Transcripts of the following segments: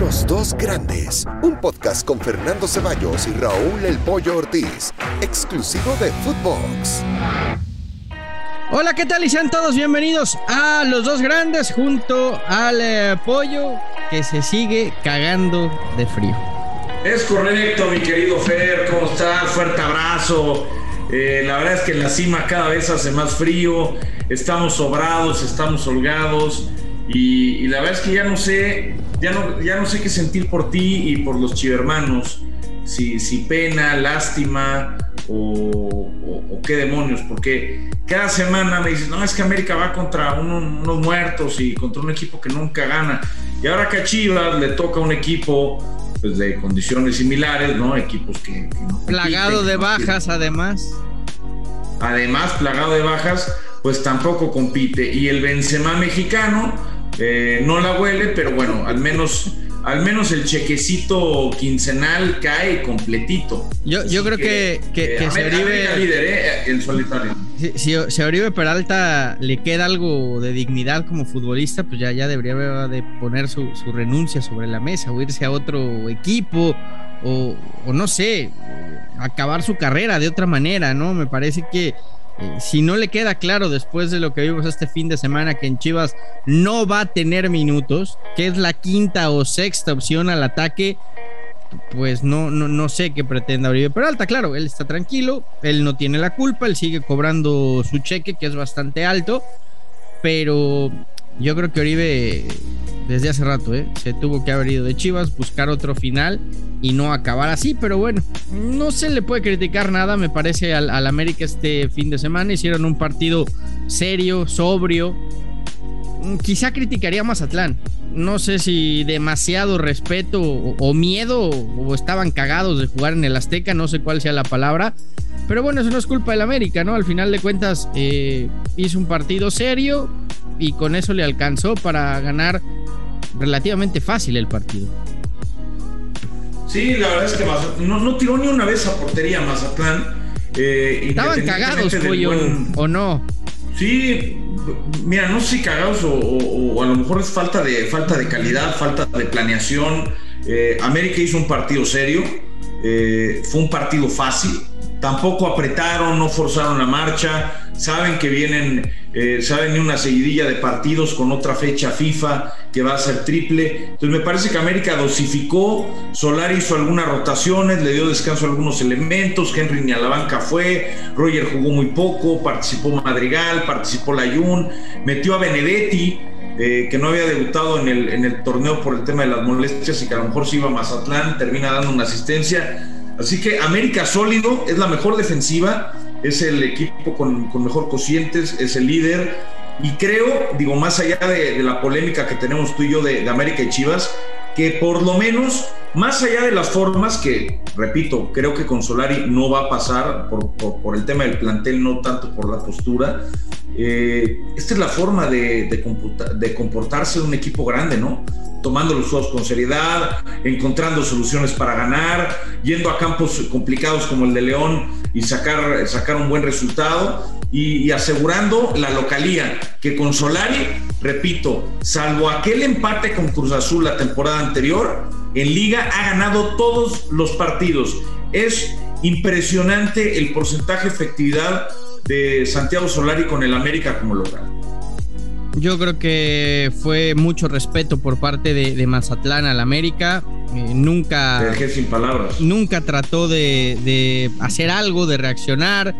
Los dos grandes, un podcast con Fernando Ceballos y Raúl El Pollo Ortiz, exclusivo de Footbox. Hola, ¿qué tal? Y sean todos bienvenidos a Los Dos Grandes junto al eh, pollo que se sigue cagando de frío. Es correcto, mi querido Fer, ¿cómo estás? Fuerte abrazo. Eh, la verdad es que en la cima cada vez hace más frío, estamos sobrados, estamos holgados y, y la verdad es que ya no sé, ya no, ya no sé qué sentir por ti y por los chivermanos, si, si pena, lástima o, o- o qué demonios, porque cada semana me dices, no, es que América va contra uno- unos muertos y contra un equipo que nunca gana. Y ahora que a Chivas le toca un equipo pues, de condiciones similares, ¿no? Equipos que, que no Plagado compiten, de no bajas, además. además plagado de bajas, pues tampoco compite. Y el Benzema mexicano eh, no la huele, pero bueno, al menos, al menos el chequecito quincenal cae completito. Yo, yo creo que, que, eh, que América Oribe, líder, eh, el solitario. si, si- si a Oribe Peralta le queda algo de dignidad como futbolista, pues ya, ya debería de poner su, su renuncia sobre la mesa o irse a otro equipo o, o no sé, acabar su carrera de otra manera, ¿no? Me parece que si no le queda claro después de lo que vimos este fin de semana que en Chivas no va a tener minutos, que es la quinta o sexta opción al ataque, pues no, no, no sé qué pretenda Oribe Peralta. Claro, él está tranquilo, él no tiene la culpa, él sigue cobrando su cheque, que es bastante alto, pero yo creo que Oribe desde hace rato ¿eh? se tuvo que haber ido de Chivas, buscar otro final y no acabar así, pero bueno, no se le puede criticar nada, me parece, al, al América este fin de semana. Hicieron un partido serio, sobrio. Mm, Quizá criticaría a Mazatlán. No sé si demasiado respeto o, miedo o, o estaban cagados de jugar en el Azteca, no sé cuál sea la palabra. Pero bueno, eso no es culpa del América, ¿no? Al final de cuentas, eh, hizo un partido serio y con eso le alcanzó para ganar relativamente fácil el partido. Sí, la verdad es que no, no tiró ni una vez a portería Mazatlán. eh, Estaban cagados, pollo, buen- o no. Sí, mira, no sé si cagados o, o- o a lo mejor es falta de, falta de calidad, falta de planeación. Eh, América hizo un partido serio, eh, fue un partido fácil, tampoco apretaron, no forzaron la marcha, saben que vienen, eh, saben una seguidilla de partidos con otra fecha FIFA que va a ser triple. Entonces me parece que América dosificó, Solari hizo algunas rotaciones, le dio descanso a algunos elementos, Henry ni a la banca fue, Roger jugó muy poco, participó Madrigal, participó Layún, metió a Benedetti, eh, que no había debutado en el, en el torneo por el tema de las molestias y que a lo mejor se iba a Mazatlán, termina dando una asistencia. Así que América sólido, es la mejor defensiva, es el equipo con, mejor cocientes, es el líder. Y creo, digo, más allá de, la polémica que tenemos tú y yo de, América y Chivas, que por lo menos, más allá de las formas, que repito, creo que con Solari no va a pasar por, el tema del plantel, no tanto por la postura, eh, esta es la forma de, comportarse un equipo grande, ¿no? Tomando los juegos con seriedad, encontrando soluciones para ganar, yendo a campos complicados como el de León y sacar, sacar un buen resultado y, y asegurando la localía, que con Solari, repito, salvo aquel empate con Cruz Azul la temporada anterior, en liga ha ganado todos los partidos. Es impresionante el porcentaje de efectividad de Santiago Solari con el América como local. Yo creo que fue mucho respeto por parte de, de Mazatlán al América. Eh, nunca, Te dejé sin palabras. nunca trató de, de hacer algo, de reaccionar,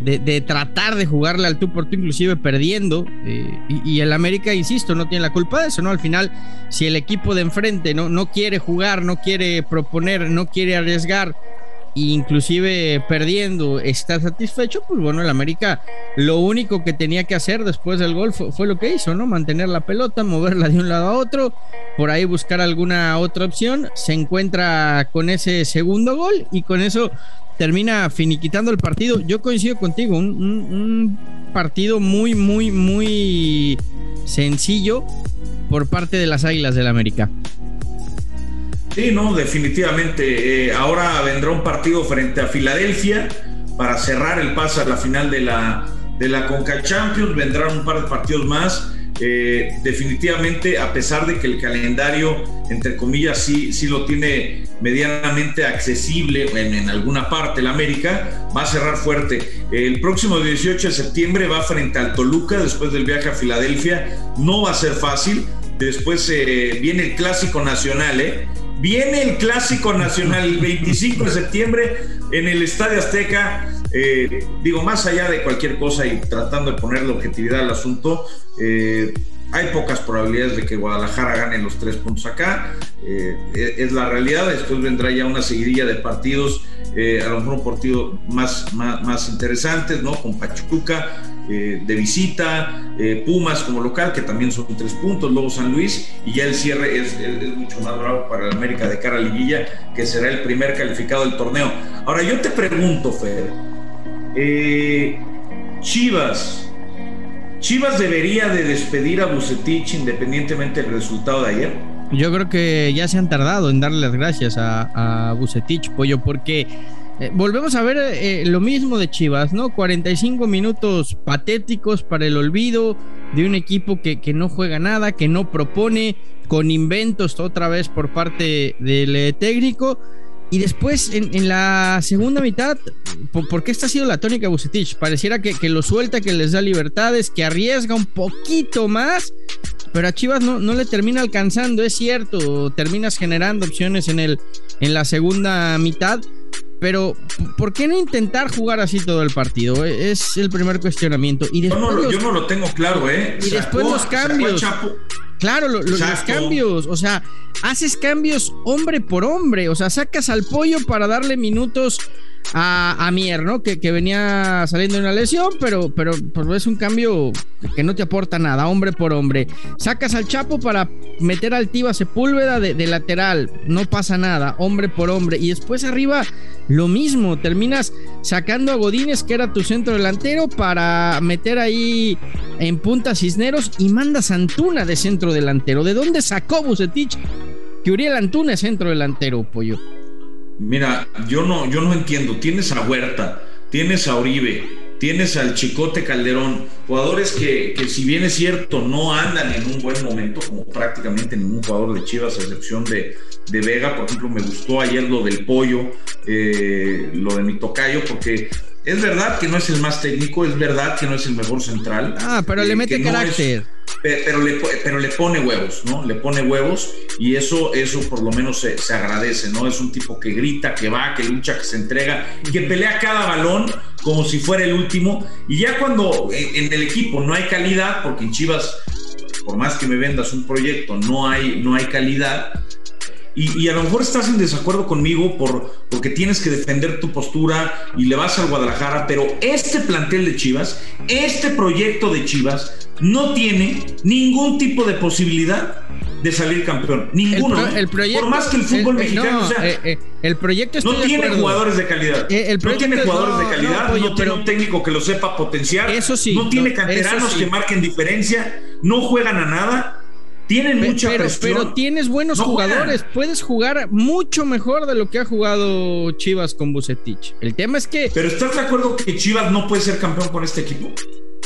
de, de tratar de jugarle al tú por tú, inclusive perdiendo. eh, y, y el América, insisto, no tiene la culpa de eso, ¿no? Al final, si el equipo de enfrente no, no quiere jugar, no quiere proponer, no quiere arriesgar, inclusive perdiendo, está satisfecho, pues bueno, el América lo único que tenía que hacer después del gol fue, lo que hizo, ¿no? Mantener la pelota, moverla de un lado a otro, por ahí buscar alguna otra opción, se encuentra con ese segundo gol y con eso termina finiquitando el partido. Yo coincido contigo, un- un partido muy, muy, muy sencillo por parte de las Águilas del América. Sí, no, definitivamente. Eh, ahora vendrá un partido frente a Filadelfia para cerrar el pase a la final de la, de la Conca Champions. Vendrán un par de partidos más. eh, definitivamente, a pesar de que el calendario, entre comillas, sí, sí lo tiene medianamente accesible en, alguna parte, el América, va a cerrar fuerte. El próximo 18 de septiembre va frente al Toluca, después del viaje a Filadelfia. No va a ser fácil. Después eh, viene el Clásico Nacional, ¿eh? Viene el Clásico Nacional el 25 de septiembre en el Estadio Azteca. Eh, digo, más allá de cualquier cosa y tratando de ponerle objetividad al asunto, eh, hay pocas probabilidades de que Guadalajara gane los tres puntos acá. Eh, es la realidad. Después vendrá ya una seguidilla de partidos, a lo mejor un partido más, más, más interesantes, ¿no? Con Pachuca, eh, de visita, eh, Pumas como local, que también son tres puntos, luego San Luis, y ya el cierre es, mucho más bravo para el América de cara a Liguilla, que será el primer calificado del torneo. Ahora, yo te pregunto, Fer, eh, Chivas, ¿Chivas debería de despedir a Bucetich independientemente del resultado de ayer? Yo creo que ya se han tardado en darle las gracias a, a Bucetich, Pollo, porque eh, volvemos a ver eh, lo mismo de Chivas, ¿no? 45 minutos patéticos para el olvido de un equipo que, que no juega nada, que no propone, con inventos otra vez por parte del eh, técnico. Y después, en, la segunda mitad, porque esta ha sido la tónica Bucetich, pareciera que, que, lo suelta, que les da libertades, que arriesga un poquito más, pero a Chivas no, no le termina alcanzando, es cierto, terminas generando opciones en, el, en la segunda mitad, pero, ¿por qué no intentar jugar así todo el partido? Es el primer cuestionamiento. Y yo, no, lo tengo claro, ¿eh? Y después los cambios. Claro, los cambios. O sea, haces cambios hombre por hombre. O sea, sacas al pollo para darle minutos a, Mier, ¿no? Que, venía saliendo de una lesión, pero, pero, es un cambio que no te aporta nada, hombre por hombre. Sacas al Chapo para meter al Tiva Sepúlveda de, lateral, no pasa nada, hombre por hombre. Y después arriba, lo mismo, terminas sacando a Godínez, que era tu centro delantero, para meter ahí en punta Cisneros y mandas a Antuna de centro delantero. ¿De dónde sacó Bucetich que Uriel Antuna es centro delantero, pollo? Mira, yo no, yo no entiendo. Tienes a Huerta, tienes a Oribe, tienes al Chicote Calderón, jugadores que, que, si bien es cierto no andan en un buen momento, como prácticamente ningún jugador de Chivas, a excepción de, de Vega, por ejemplo, me gustó ayer lo del pollo, eh, lo de mi tocayo, porque es verdad que no es el más técnico, es verdad que no es el mejor central. Ah, pero le eh, mete carácter pero le, pero le pone huevos, ¿no? Le pone huevos y eso, eso por lo menos se, agradece, ¿no? Es un tipo que grita, que va, que lucha, que se entrega, que pelea cada balón como si fuera el último. Y ya cuando en, el equipo no hay calidad, porque en Chivas, por más que me vendas un proyecto, no hay, no hay calidad, y, a lo mejor estás en desacuerdo conmigo por, porque tienes que defender tu postura y le vas al Guadalajara, pero este plantel de Chivas, este proyecto de Chivas, no tiene ningún tipo de posibilidad de salir campeón. Ninguno. ¿eh? por más que el fútbol eh, mexicano sea, eh, el proyecto no tiene jugadores de calidad. no tiene jugadores de calidad, no, tiene un técnico que lo sepa potenciar. Eso sí. No tiene canteranos que marquen diferencia, no juegan a nada tienen mucha pero, presión. Pero tienes buenos jugadores. Puedes jugar mucho mejor de lo que ha jugado Chivas con Bucetich. El tema es que. Pero ¿estás de acuerdo que Chivas no puede ser campeón con este equipo?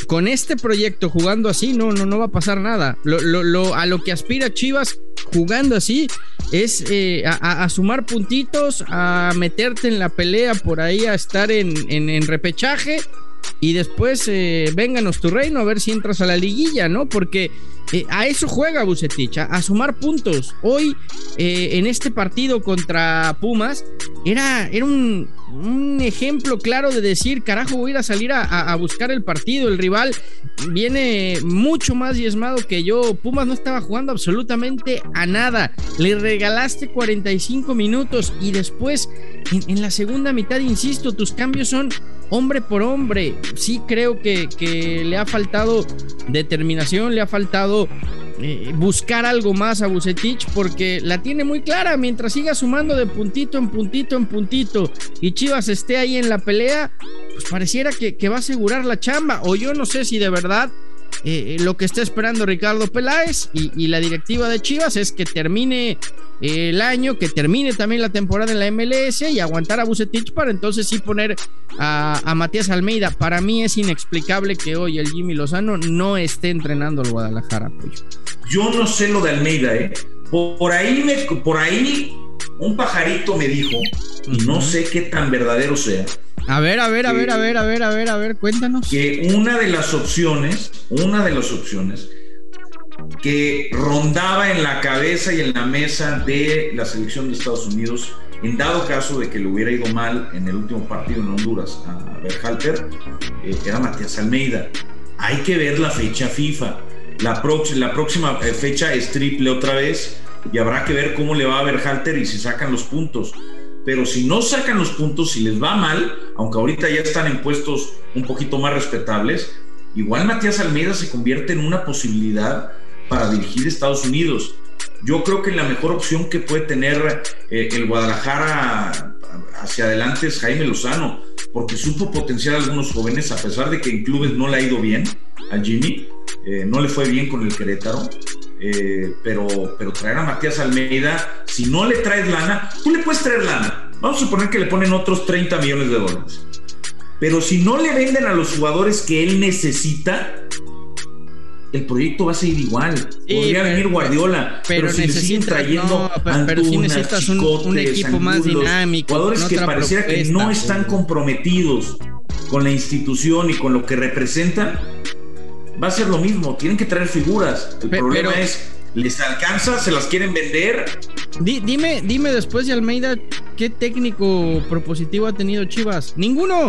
Con este proyecto jugando así, no, no, no va a pasar nada. Lo, a lo que aspira Chivas jugando así es eh, a, sumar puntitos, a meterte en la pelea por ahí, a estar en, en repechaje y después eh, vénganos tu reino a ver si entras a la liguilla, ¿no? Porque eh, a eso juega Bucetich, a, sumar puntos. Hoy, eh, en este partido contra Pumas, era, era un, ejemplo claro de decir, carajo, voy a ir a salir a, buscar el partido. El rival viene mucho más diezmado que yo. Pumas no estaba jugando absolutamente a nada. Le regalaste 45 minutos y después, en la segunda mitad, insisto, tus cambios son hombre por hombre. Sí creo que, le ha faltado determinación, le ha faltado eh, buscar algo más a Bucetich porque la tiene muy clara. Mientras siga sumando de puntito en puntito en puntito y Chivas esté ahí en la pelea, pues pareciera que, que va a asegurar la chamba. O yo no sé si de verdad eh, lo que está esperando Ricardo Peláez y, la directiva de Chivas es que termine el año, que termine también la temporada en la MLS y aguantar a Bucetich para entonces sí poner a, Matías Almeida. Para mí es inexplicable que hoy el Jimmy Lozano no esté entrenando al Guadalajara. Yo no sé lo de Almeida, ¿eh? Por ahí, me, por ahí un pajarito me dijo, y no sé qué tan verdadero sea. A ver, a ver, a ver, a ver, a ver, a ver, a ver, cuéntanos. Que una de las opciones, una de las opciones que rondaba en la cabeza y en la mesa de la selección de Estados Unidos, en dado caso de que le hubiera ido mal en el último partido en Honduras a Berhalter, eh, era Matías Almeida. Hay que ver la fecha FIFA. La, la próxima eh, fecha es triple otra vez y habrá que ver cómo le va a Berhalter y si sacan los puntos. Pero si no sacan los puntos, si les va mal, aunque ahorita ya están en puestos un poquito más respetables, igual Matías Almeida se convierte en una posibilidad para dirigir Estados Unidos. Yo creo que la mejor opción que puede tener eh, el Guadalajara hacia adelante es Jaime Lozano, porque supo potenciar a algunos jóvenes, a pesar de que en clubes no le ha ido bien a Jimmy, eh, no le fue bien con el Querétaro. Eh, pero, pero traer a Matías Almeida, si no le traes lana, tú le puedes traer lana. Vamos a suponer que le ponen otros 30 millones de dólares. Pero si no le venden a los jugadores que él necesita, el proyecto va a seguir igual. Podría venir Guardiola, pero, si le siguen trayendo pero, si necesitas un, equipo más dinámico, jugadores que pareciera que no están comprometidos con la institución y con lo que representan, va a ser lo mismo, tienen que traer figuras. El problema es, ¿les alcanza? ¿Se las quieren vender? dime, dime después de Almeida, ¿qué técnico propositivo ha tenido Chivas? Ninguno,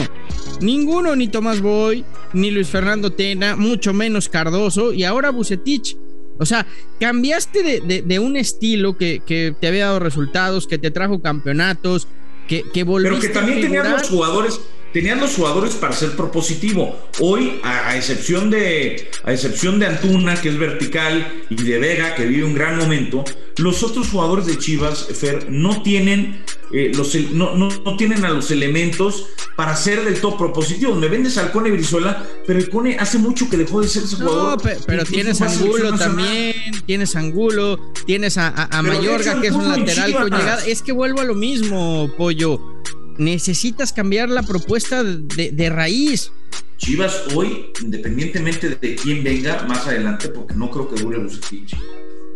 ninguno, ni Tomás Boy, ni Luis Fernando Tena, mucho menos Cardoso, y ahora Bucetich. O sea, cambiaste de, un estilo que, que, te había dado resultados, que te trajo campeonatos, que, que volviste Pero que también tenían los jugadores tenían los jugadores para ser propositivo. Hoy, a, excepción de, a excepción de Antuna, que es vertical, y de Vega, que vive un gran momento, los otros jugadores de Chivas, Fer, no tienen, eh, los, no, no, tienen a los elementos para ser del todo propositivo. Me vendes al Cone Brizuela, pero el Cone hace mucho que dejó de ser ese jugador. No, pero, tienes Angulo también, tienes Angulo, tienes a, a, Mayorga, que es un lateral con llegada. Es que vuelvo a lo mismo, Pollo necesitas cambiar la propuesta de, raíz. Chivas hoy, independientemente de quién venga más adelante, porque no creo que dure Bucetich,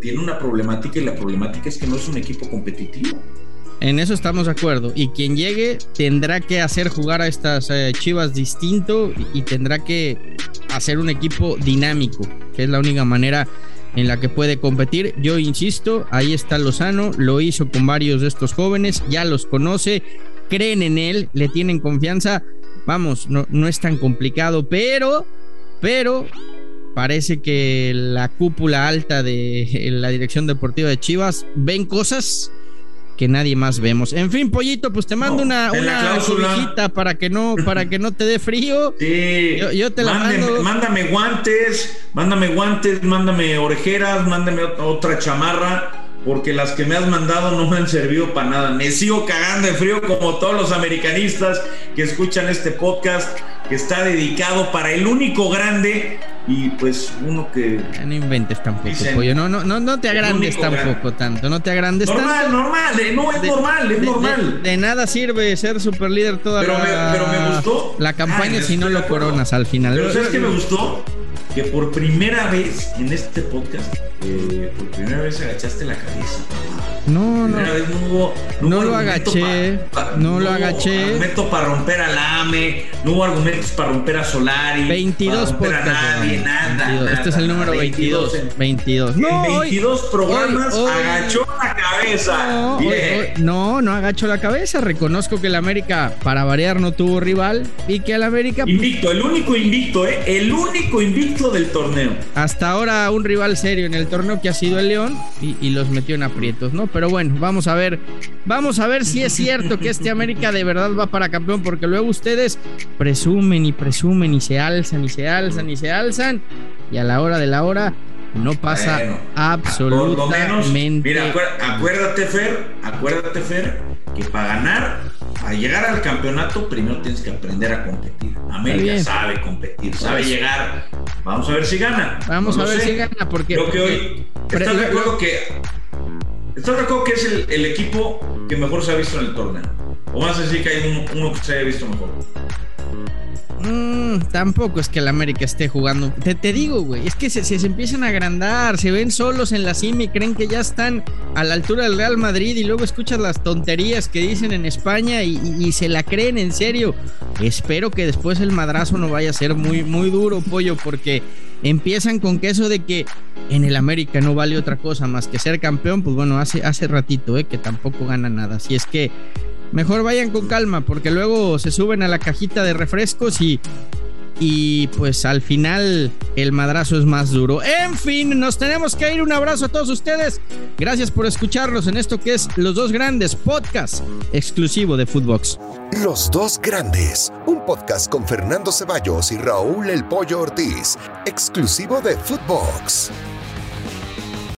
tiene una problemática y la problemática es que no es un equipo competitivo. En eso estamos de acuerdo. Y quien llegue tendrá que hacer jugar a estas eh, Chivas distinto y, tendrá que hacer un equipo dinámico, que es la única manera en la que puede competir. Yo insisto, ahí está Lozano, lo hizo con varios de estos jóvenes, ya los conoce, creen en él, le tienen confianza. Vamos, no, no es tan complicado, pero, pero parece que la cúpula alta de la dirección deportiva de Chivas ven cosas que nadie más vemos. En fin, pollito, pues te mando una, una para que no, para que no te dé frío. Sí. Yo, te la mando. Mándame guantes, mándame guantes, mándame orejeras, mándame otra chamarra porque las que me has mandado no me han servido para nada. Me sigo cagando de frío como todos los americanistas que escuchan este podcast que está dedicado para el único grande y pues uno que no inventes tampoco pollo. No no no no te agrandes tampoco tanto no te agrandes normal, tanto normal no es normal es normal. de, nada sirve ser super líder toda pero la me, pero me gustó. la campaña si no lo coronas al final. Pero sabes que me gustó que por primera vez en este podcast eh, por primera vez agachaste la cabeza. No, no. no, lo agaché. no, lo agaché. argumento para romper al AME. No hubo argumentos para romper a Solari. 22 para romper a nadie, nada, Este es el número 22. 22. No, 22 programas agachó la cabeza. No, no, no agacho la cabeza. Reconozco que el América, para variar, no tuvo rival. Y que el América. Invicto, el único invicto, ¿eh? El único invicto del torneo. Hasta ahora, un rival serio en el torneo que ha sido el León. Y, y los metió en aprietos, ¿no? Pero bueno, vamos a ver. Vamos a ver si es cierto que este América de verdad va para campeón, porque luego ustedes presumen y presumen y se alzan y se alzan y se alzan. Y a la hora de la hora no pasa absolutamente. mira, acuérdate, Fer, acuérdate, Fer, que para ganar para llegar al campeonato primero tienes que aprender a competir. América sabe competir, sabe llegar. Vamos a ver si gana. Vamos a ver si gana, porque. Creo que hoy. ¿Estás de acuerdo que.? ¿Estás de que es el, equipo que mejor se ha visto en el torneo? ¿O vas a decir que hay uno que se haya visto mejor? Mm, tampoco es que el América esté jugando. Te, te digo, güey, es que se, se, empiezan a agrandar, se ven solos en la cima y creen que ya están a la altura del Real Madrid y luego escuchas las tonterías que dicen en España y, se la creen en serio. Espero que después el madrazo no vaya a ser muy, muy duro, pollo, porque empiezan con que eso de que en el América no vale otra cosa más que ser campeón, pues bueno, hace, hace ratito, eh, que tampoco gana nada. Así es que mejor vayan con calma porque luego se suben a la cajita de refrescos y y pues al final el madrazo es más duro. En fin, nos tenemos que ir. Un abrazo a todos ustedes. Gracias por escucharnos en esto que es Los Dos Grandes, podcast exclusivo de Footbox. Los Dos Grandes, un podcast con Fernando Ceballos y Raúl El Pollo Ortiz, exclusivo de Footbox.